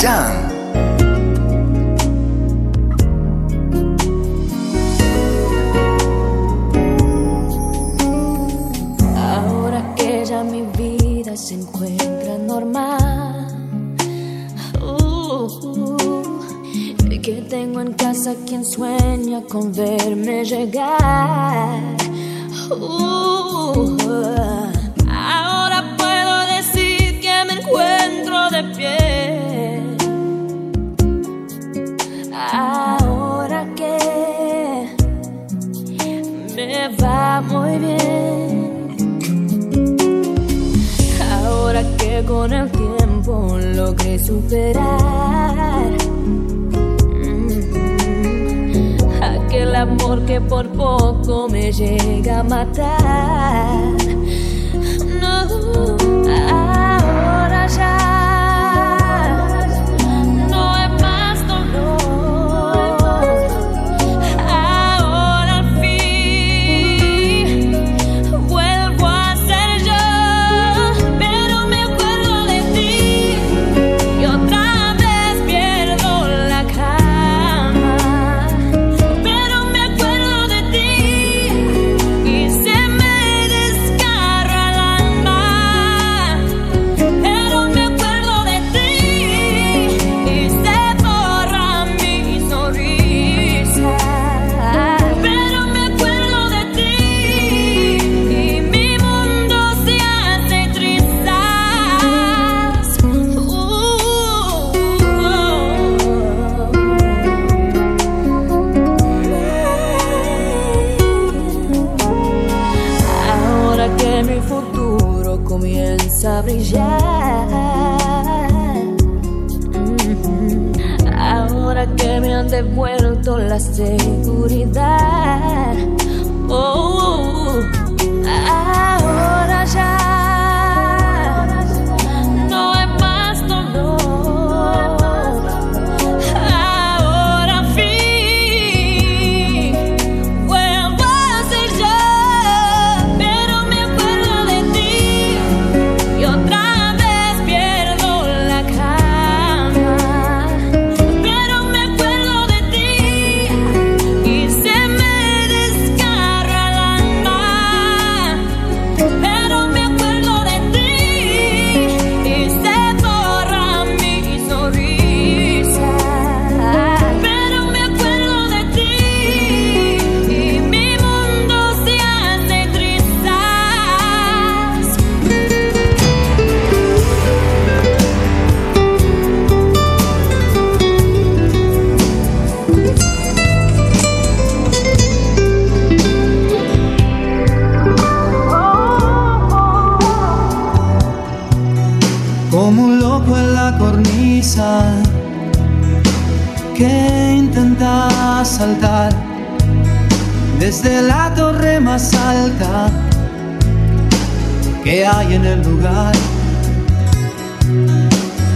Jan. Ahora que ya mi vida se encuentra normal. Uh, que tengo en casa quien sueña con verme llegar. Uh, con el tiempo logré superar mm, aquel amor que por poco me llega a matar. No, ahora ya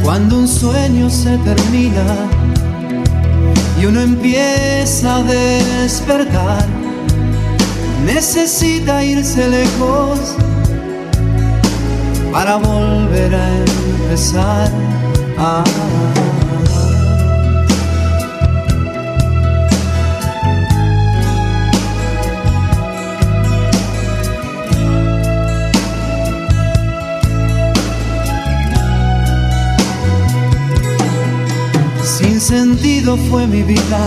Cuando un sueño se termina y uno empieza a despertar, necesita irse lejos para volver a empezar. Ah. Sentido fue mi vida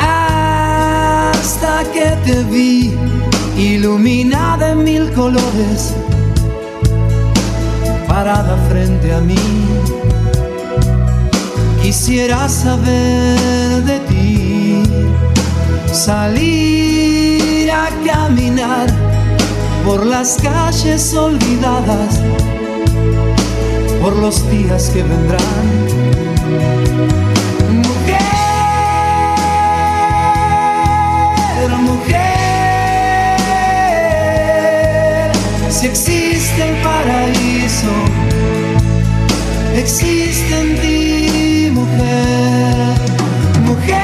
hasta que te vi iluminada en mil colores, parada frente a mí. Quisiera saber de ti, salir a caminar por las calles olvidadas, por los días que vendrán. Si existe el paraíso, existe en ti, mujer, mujer,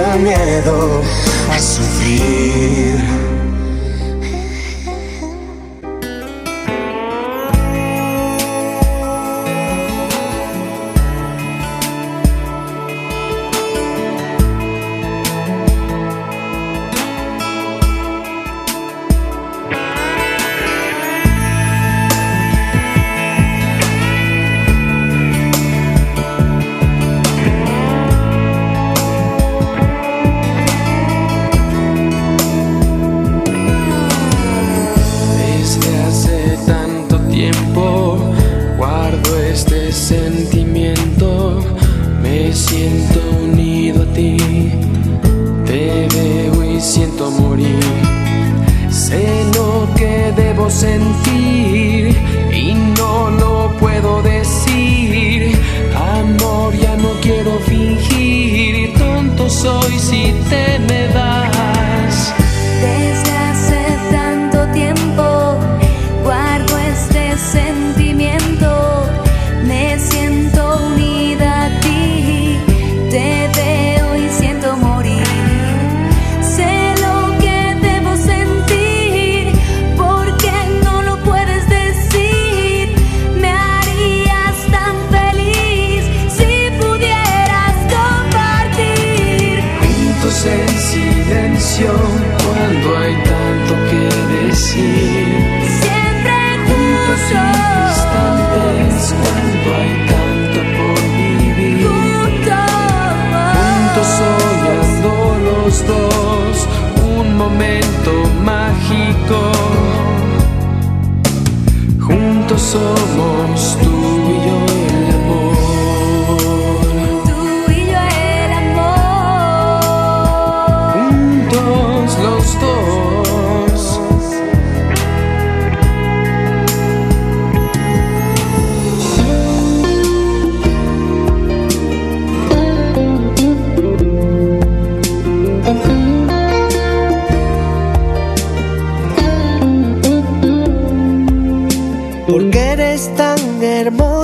el miedo a sufrir.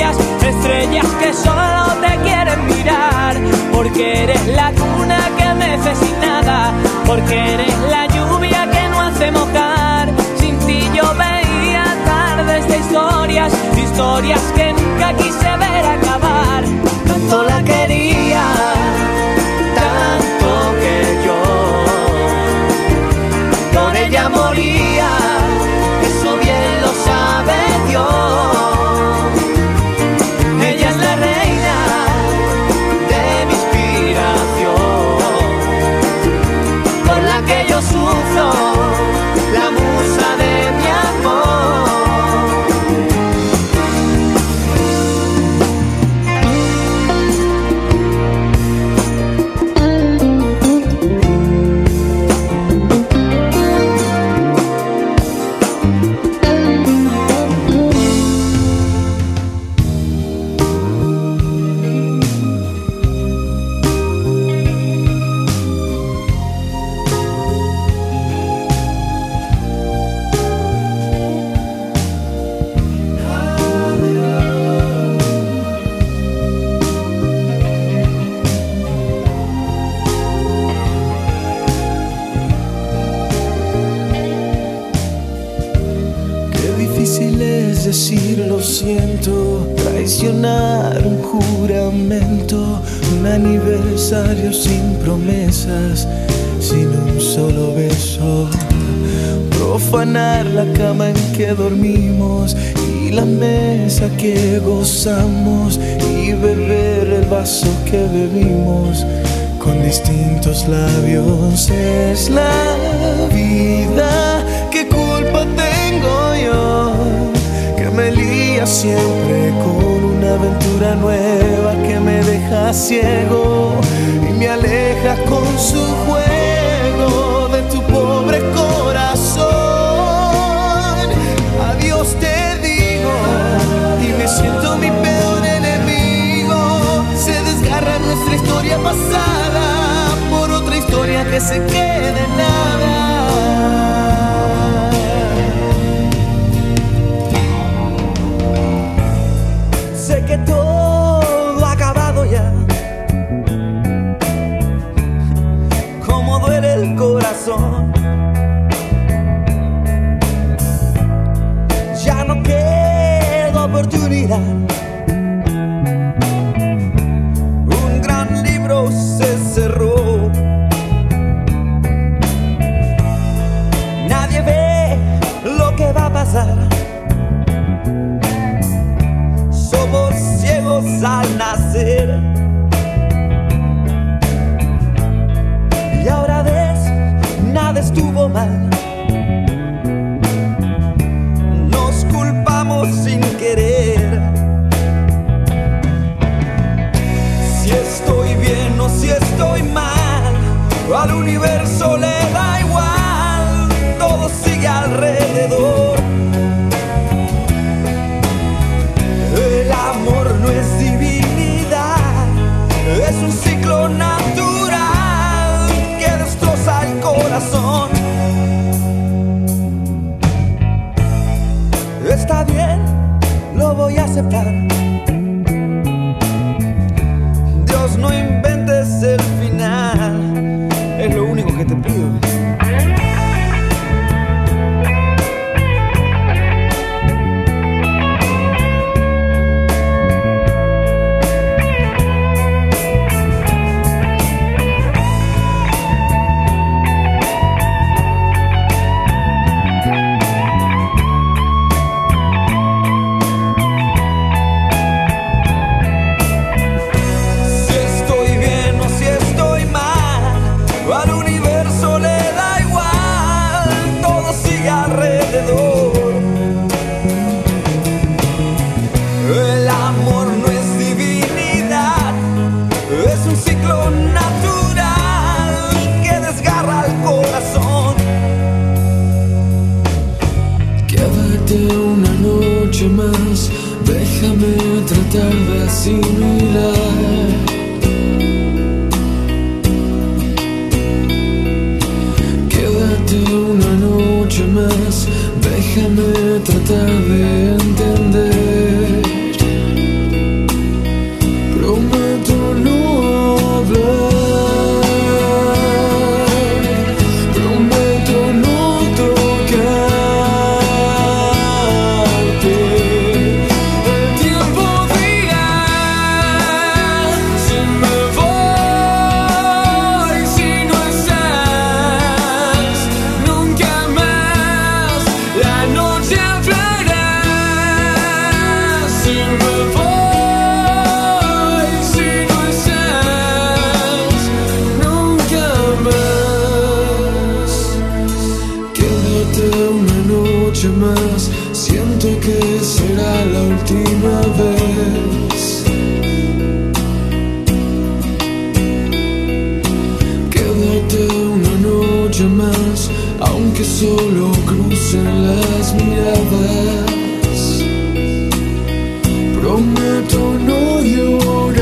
Estrellas, que solo te quieren mirar, porque eres la cuna que mece sin nada, porque eres la lluvia que no hace mojar. Sin ti yo veía tardes de historias, historias que nunca quise ver acabar. Tanto la quería, es decir lo siento, traicionar un juramento, un aniversario sin promesas, sin un solo beso, profanar la cama en que dormimos y la mesa que gozamos y beber el vaso que bebimos con distintos labios. Es la vida, siempre con una aventura nueva que me deja ciego y me aleja con su juego de tu pobre corazón. Adiós te digo y me siento mi peor enemigo. Se desgarra nuestra historia pasada por otra historia que se quede en nada. Déjame tratar de noche más, aunque solo crucen las miradas. Prometo no llorar.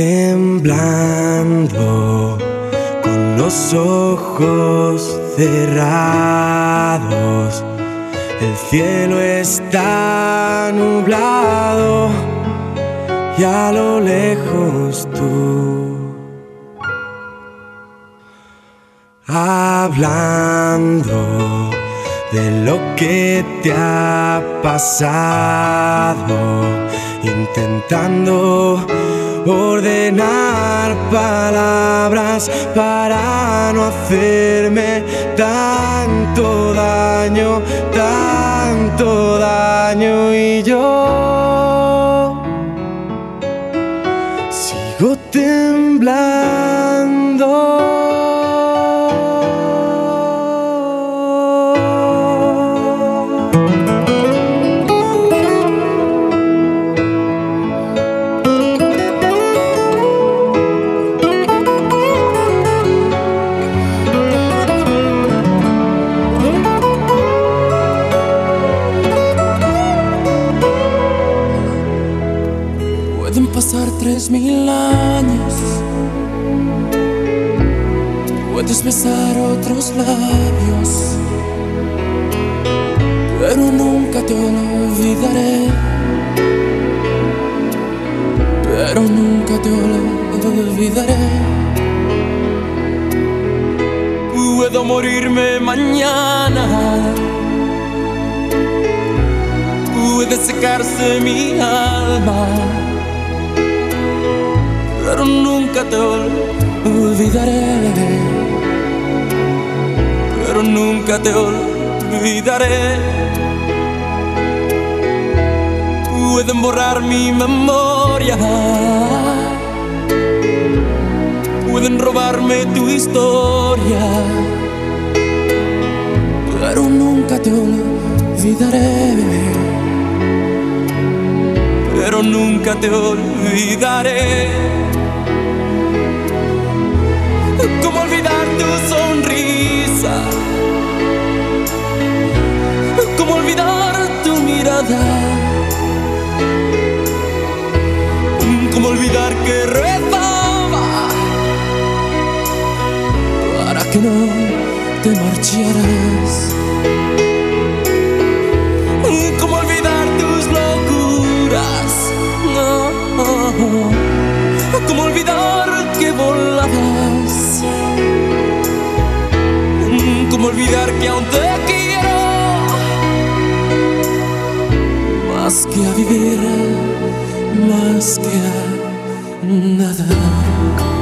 Temblando con los ojos cerrados. El cielo está nublado y a lo lejos tú. Hablando de lo que te ha pasado, intentando ordenar palabras para no hacerme tanto daño, tanto daño y yo sigo temblando. Labios. Pero nunca te olvidaré. Pero nunca te olvidaré. Puedo morirme mañana. Puede secarse mi alma pero nunca te olvidaré. Pero nunca te olvidaré. Pueden borrar mi memoria. Pueden robarme tu historia. Pero nunca te olvidaré. Pero nunca te olvidaré. ¿Cómo olvidar tu sonrisa? ¿Cómo olvidar tu mirada? ¿Cómo olvidar que rezaba para que no te marcharas? ¿Cómo Como olvidar que aún te quiero. Más que a vivir, más que a nada.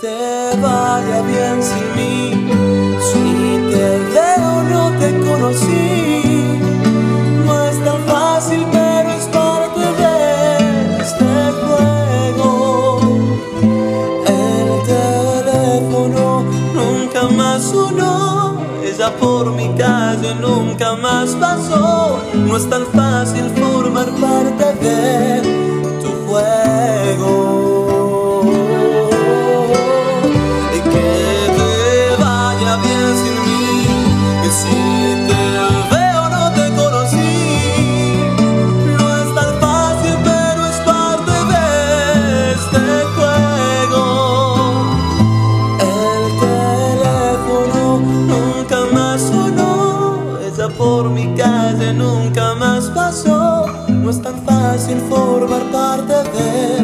te vaya bien sin mí. Si te veo, no te conocí. No es tan fácil, pero es parte de este juego. El teléfono nunca más sonó. Ella por mi calle nunca más pasó. No es tan fácil. nunca más pasó. No es tan fácil formar parte de él.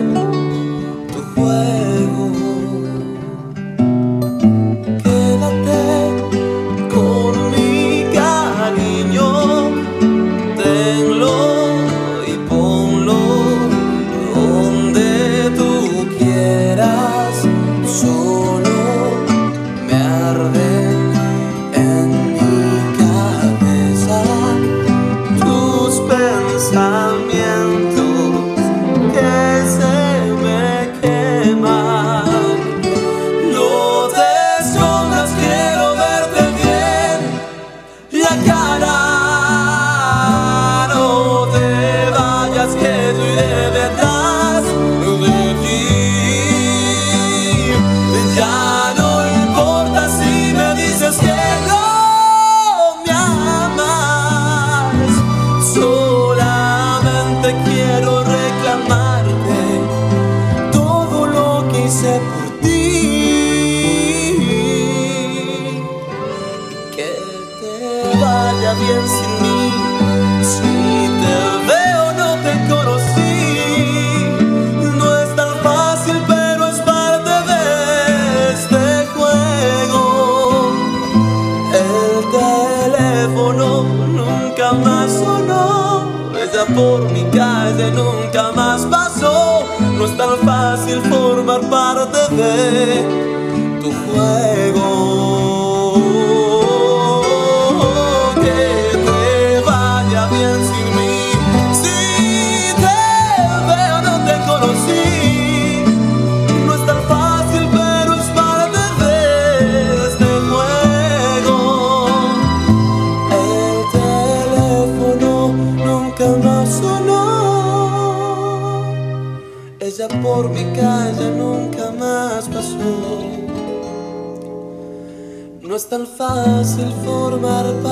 baby fácil formar parte.